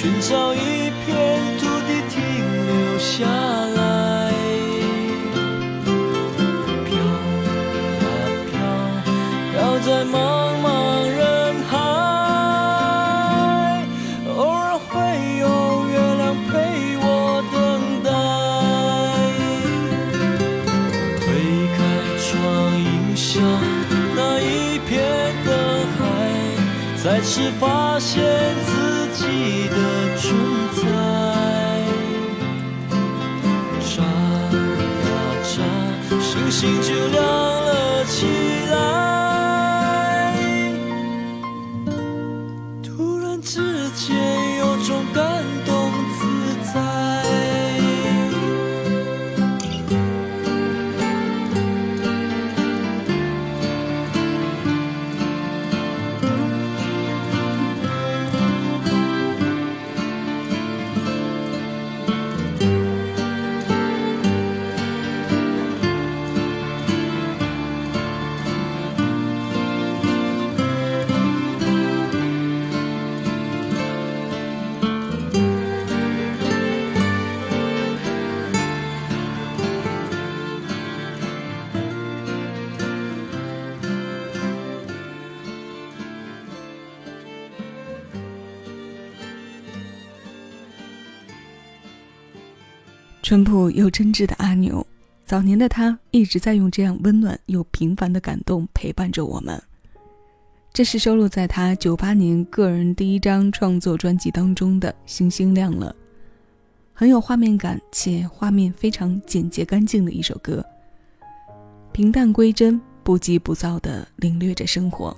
寻找一片土地停留下来。飘啊飘，飘在茫茫人海，偶尔会有月亮陪我等待。推开窗，迎向那一片灯海，再次发现星星淳朴又真挚的阿牛，早年的他一直在用这样温暖又平凡的感动陪伴着我们。这是收录在他九八年个人第一张创作专辑当中的《星星亮了》，很有画面感且画面非常简洁干净的一首歌。平淡归真，不急不躁地领略着生活，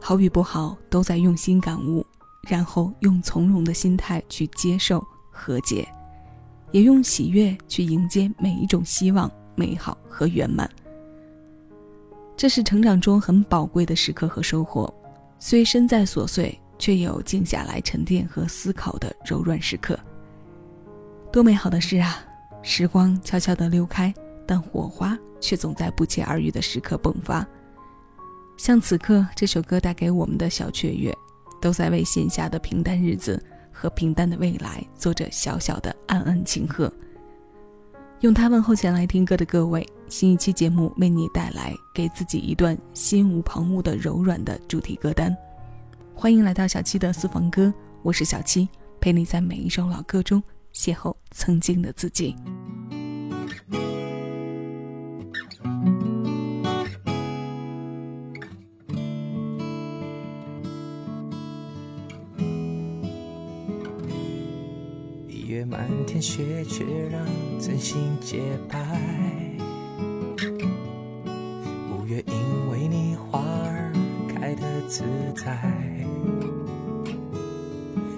好与不好都在用心感悟，然后用从容的心态去接受和解。也用喜悦去迎接每一种希望、美好和圆满。这是成长中很宝贵的时刻和收获。虽身在琐碎，却有静下来沉淀和思考的柔软时刻。多美好的事啊！时光悄悄地溜开，但火花却总在不期而遇的时刻迸发。像此刻这首歌带给我们的小雀跃，都在为线下的平淡日子。和平淡的未来做着小小的暗暗庆贺。用它问候前来听歌的各位，新一期节目为你带来给自己一段心无旁骛的柔软的主题歌单。欢迎来到小七的私房歌，我是小七，陪你在每一首老歌中邂逅曾经的自己。月满天雪，却让真心洁白。五月因为你花儿开得自在。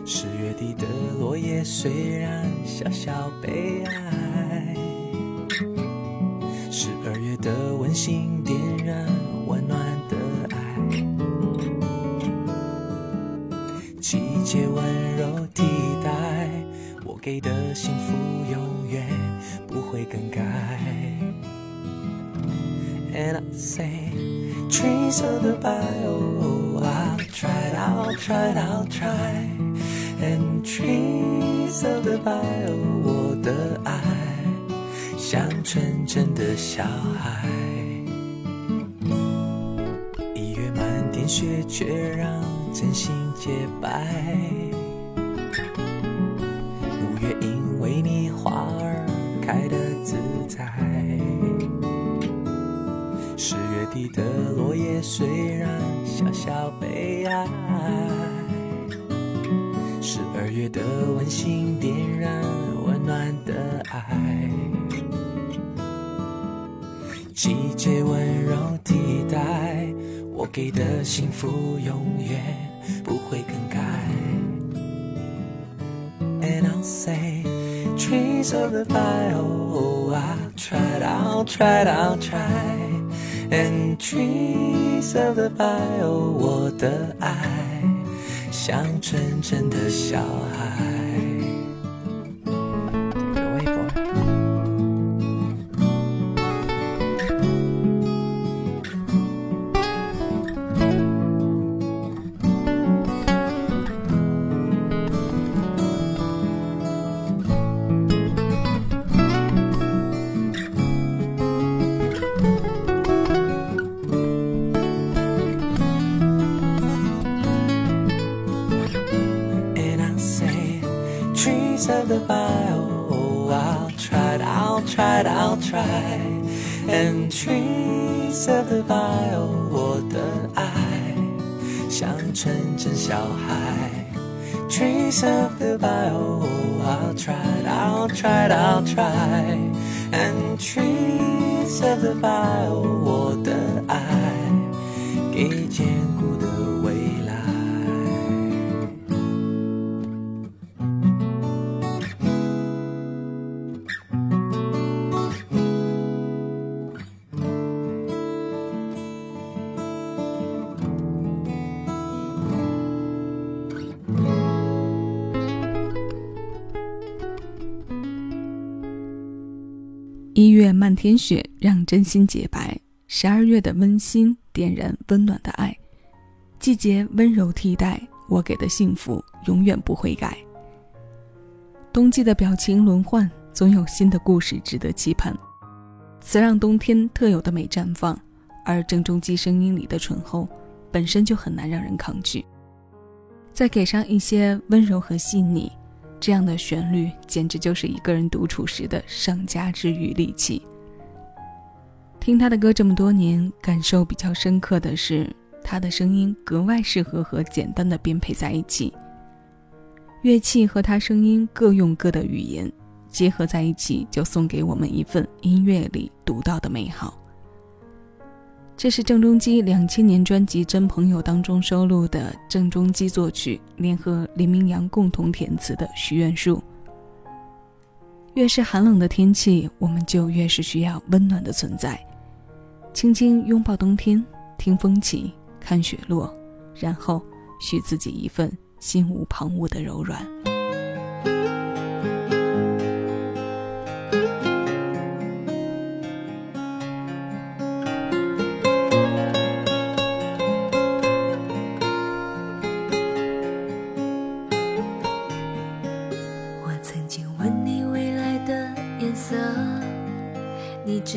十月底的落叶虽然小小悲哀，十二月的温馨点燃温暖的爱。季节温柔替代我给的幸福，永远不会更改。And I say, trees of the bio, I'll try, I'll try, I'll try. And trees of the bio，我的爱像纯真的小孩。一月满天雪，却让真心洁白。为你花儿开得自在。十月底的落叶虽然小小悲哀，十二月的温馨点燃温暖的爱，季节温柔替代我给的幸福，永远不会更改。And I'll say, trees of the bio, I'll try, I'll try, I'll try. And trees of the bio，我的爱像纯真的小孩。of the bio, I'll try, I'll try, I'll try. And trees of the bio，我的爱像纯真小孩。Trees of the bio, I'll try, I'll try, I'll try. And trees of the bio，我 月漫天雪，让真心洁白；十二月的温馨，点燃温暖的爱。季节温柔替代我给的幸福，永远不会改。冬季的表情轮换，总有新的故事值得期盼。词让冬天特有的美绽放，而郑中基声音里的醇厚，本身就很难让人抗拒。再给上一些温柔和细腻。这样的旋律简直就是一个人独处时的上佳治愈利器。听他的歌这么多年，感受比较深刻的是，他的声音格外适合和简单的编配在一起。乐器和他声音各用各的语言，结合在一起，就送给我们一份音乐里独到的美好。这是郑中基两千年专辑《真朋友》当中收录的郑中基作曲，联合林明阳共同填词的《许愿树》。越是寒冷的天气，我们就越是需要温暖的存在。轻轻拥抱冬天，听风起，看雪落，然后许自己一份心无旁骛的柔软。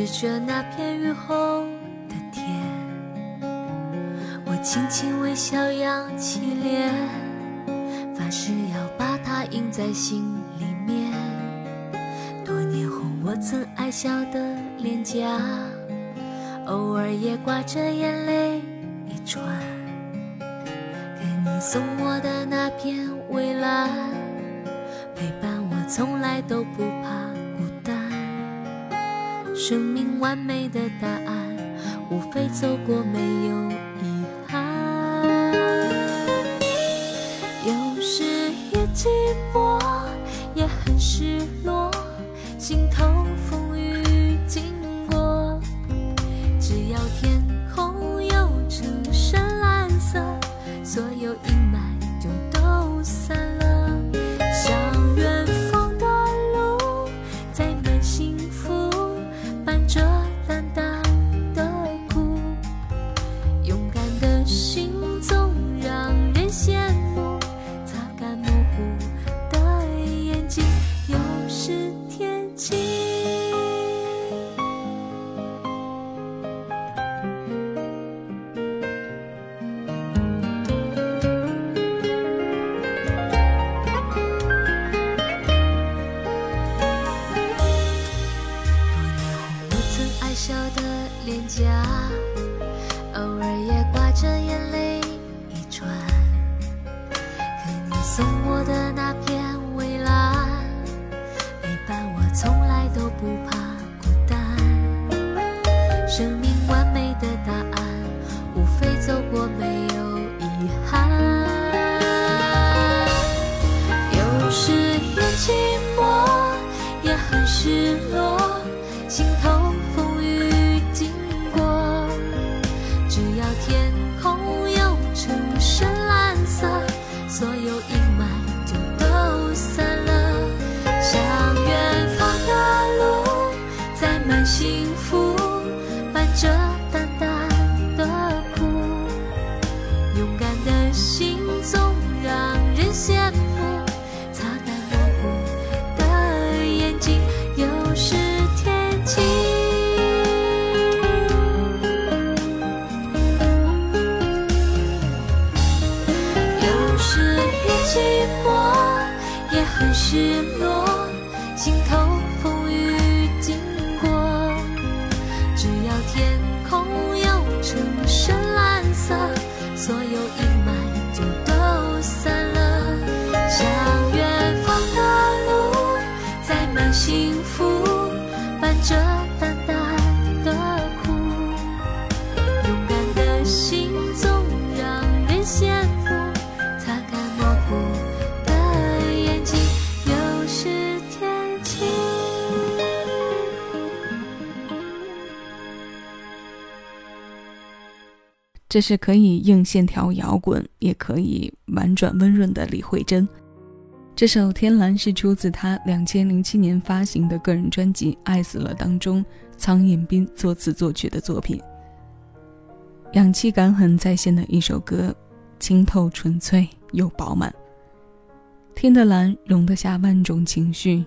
指着那片雨后的天。我轻轻微笑，扬起脸，发誓要把它印在心里面。多年后，我曾爱笑的脸颊，偶尔也挂着眼泪一串。给你送我的那片蔚蓝。陪伴我，从来都不怕。生命完美的答案，无非走过没有遗憾。有时也寂寞，幸福。这是可以硬线条摇滚，也可以婉转温润的李慧珍。这首《天蓝》是出自她两千零七年发行的个人专辑《爱死了》当中，苍彦斌作词作曲的作品。氧气感很在线的一首歌，清透纯粹又饱满。天的蓝容得下万种情绪，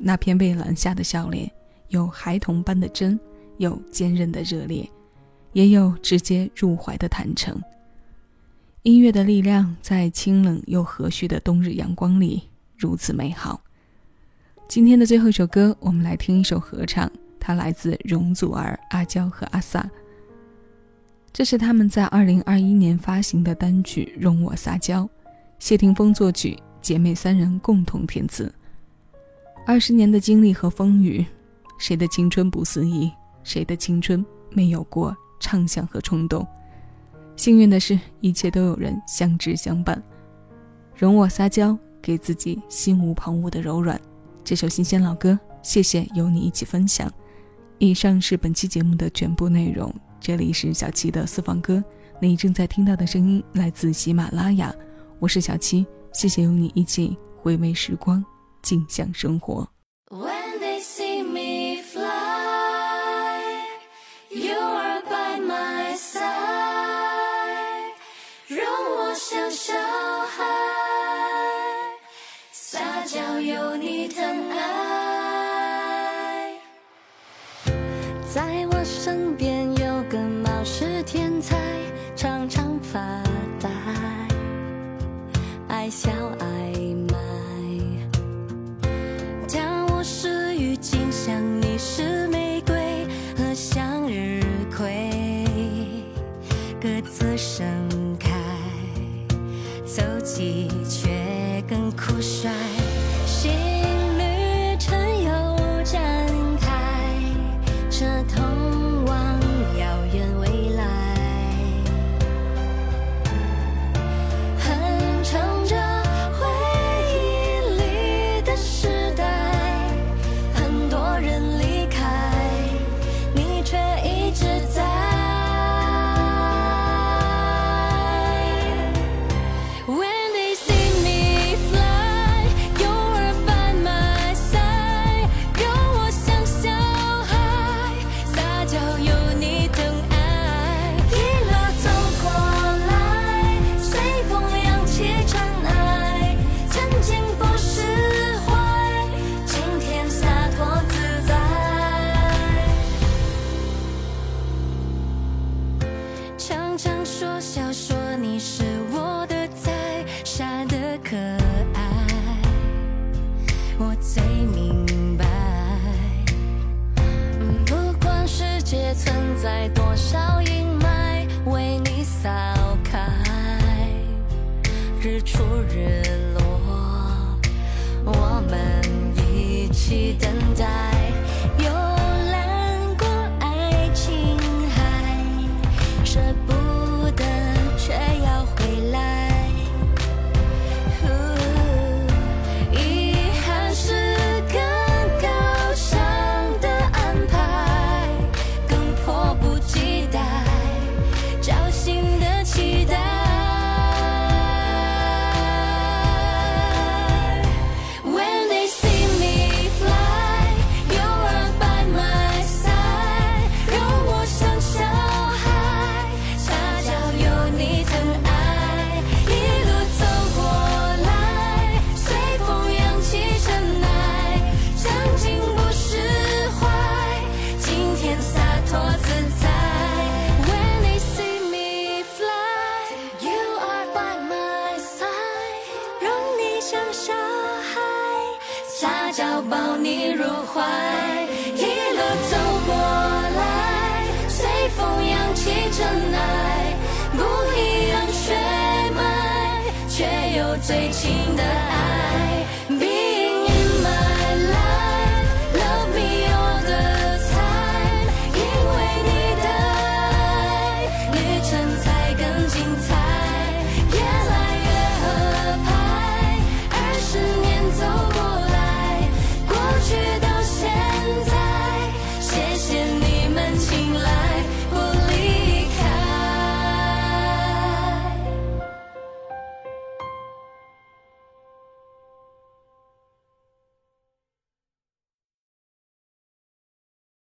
那片被蓝下的笑脸，有孩童般的真，有坚韧的热烈。也有直接入怀的坦诚。音乐的力量在清冷又和煦的冬日阳光里如此美好。今天的最后一首歌，我们来听一首合唱，它来自容祖儿、阿娇和阿 sa。这是他们在二零二一年发行的单曲《容我撒娇》，谢霆锋作曲，姐妹三人共同填词。二十年的经历和风雨，谁的青春不肆意？谁的青春没有过？畅想和冲动，幸运的是，一切都有人相知相伴。容我撒娇，给自己心无旁骛的柔软。这首新鲜老歌，谢谢有你一起分享。以上是本期节目的全部内容。这里是小七的私房歌，你正在听到的声音来自喜马拉雅，我是小七，谢谢有你一起回味时光，静享生活。